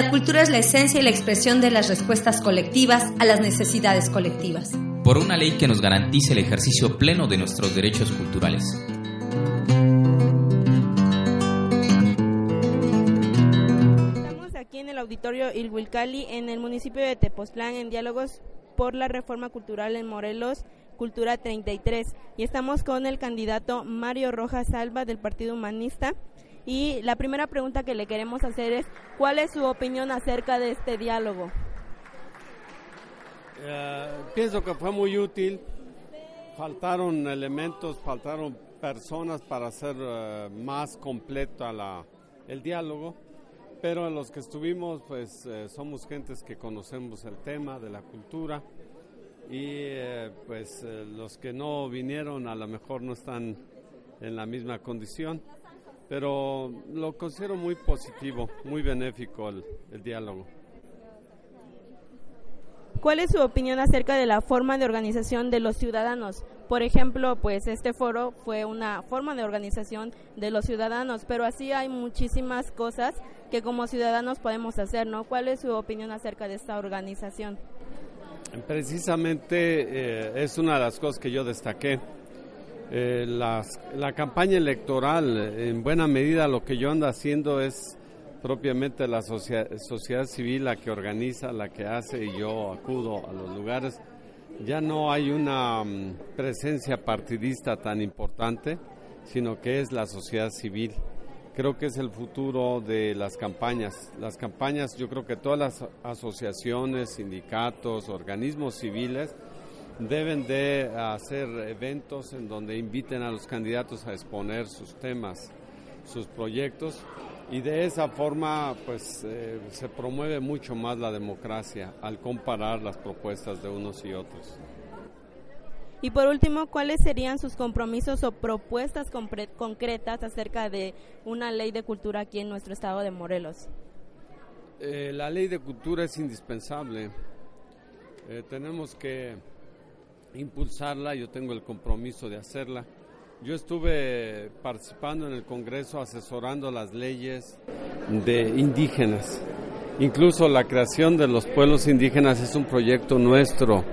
La cultura es la esencia y la expresión de las respuestas colectivas a las necesidades colectivas. Por una ley que nos garantice el ejercicio pleno de nuestros derechos culturales. Estamos aquí en el auditorio Ilhuilcali, en el municipio de Tepoztlán, en diálogos por la reforma cultural en Morelos, Cultura 33. Y estamos con el candidato Mario Rojas Salva del Partido Humanista. Y la primera pregunta que le queremos hacer es, ¿cuál es su opinión acerca de este diálogo? Eh, pienso que fue muy útil. Faltaron elementos, faltaron personas para hacer eh, más completo la, el diálogo, pero los que estuvimos, pues eh, somos gentes que conocemos el tema de la cultura y pues los que no vinieron a lo mejor no están en la misma condición pero lo considero muy positivo, muy benéfico el, diálogo. ¿Cuál es su opinión acerca de la forma de organización de los ciudadanos? Por ejemplo, pues este foro fue una forma de organización de los ciudadanos, pero así hay muchísimas cosas que como ciudadanos podemos hacer, ¿no? ¿Cuál es su opinión acerca de esta organización? Precisamente eh, es una de las cosas que yo destaqué eh, la campaña electoral, en buena medida lo que yo ando haciendo es propiamente la sociedad civil la que organiza, la que hace y yo acudo a los lugares. Ya no hay una mm, presencia partidista tan importante, sino que es la sociedad civil. Creo que es el futuro de las campañas. Las campañas, yo creo que todas las asociaciones, sindicatos, organismos civiles, deben de hacer eventos en donde inviten a los candidatos a exponer sus temas, sus proyectos y de esa forma pues eh, se promueve mucho más la democracia al comparar las propuestas de unos y otros. Y por último, ¿cuáles serían sus compromisos o propuestas concretas acerca de una ley de cultura aquí en nuestro estado de Morelos? Eh, la ley de cultura es indispensable. Eh, tenemos que impulsarla, yo tengo el compromiso de hacerla. Yo estuve participando en el Congreso asesorando las leyes de indígenas. Incluso la creación de los pueblos indígenas es un proyecto nuestro.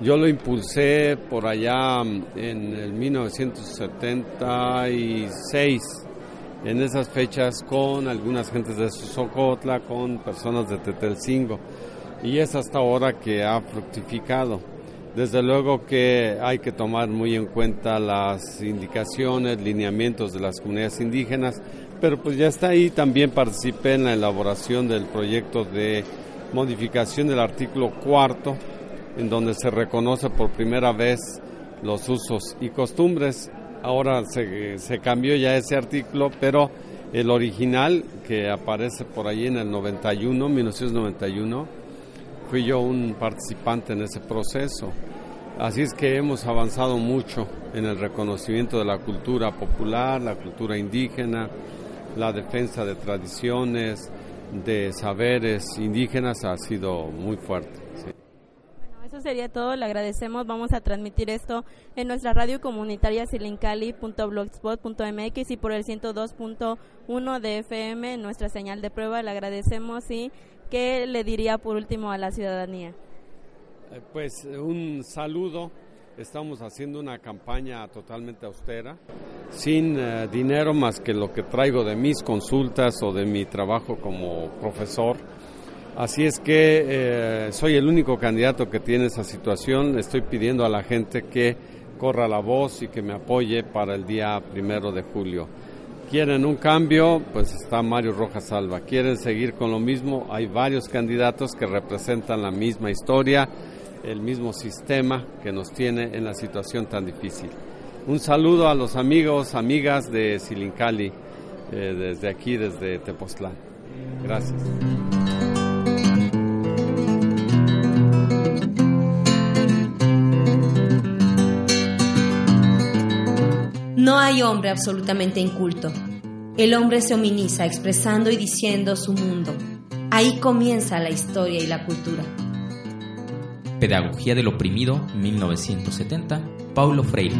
Yo lo impulsé por allá en el 1976, en esas fechas con algunas gentes de Sosocotla, con personas de Tetelcingo. Y es hasta ahora que ha fructificado. Desde luego que hay que tomar muy en cuenta las indicaciones, lineamientos de las comunidades indígenas, pero pues ya está ahí, también participé en la elaboración del proyecto de modificación del artículo cuarto, en donde se reconoce por primera vez los usos y costumbres. Ahora se, se cambió ya ese artículo, pero el original que aparece por ahí en el 91, 1991, fui yo un participante en ese proceso. Así es que hemos avanzado mucho en el reconocimiento de la cultura popular, la cultura indígena, la defensa de tradiciones, de saberes indígenas ha sido muy fuerte. Bueno, eso sería todo. Le agradecemos. Vamos a transmitir esto en nuestra radio comunitaria silincali.blogspot.mx y por el 102.1 de FM, nuestra señal de prueba. Le agradecemos y ¿qué le diría por último a la ciudadanía? Eh, pues un saludo. Estamos haciendo una campaña totalmente austera, sin eh, dinero más que lo que traigo de mis consultas o de mi trabajo como profesor. Así es que eh, soy el único candidato que tiene esa situación. Estoy pidiendo a la gente que corra la voz y que me apoye para el día primero de julio. Quieren un cambio, pues está Mario Rojas Salva. Quieren seguir con lo mismo, hay varios candidatos que representan la misma historia, el mismo sistema que nos tiene en la situación tan difícil. Un saludo a los amigos, amigas de Silincali, eh, desde aquí, desde Tepoztlán. Gracias. No hay hombre absolutamente inculto. El hombre se hominiza expresando y diciendo su mundo. Ahí comienza la historia y la cultura. Pedagogía del oprimido, 1970, Paulo Freire.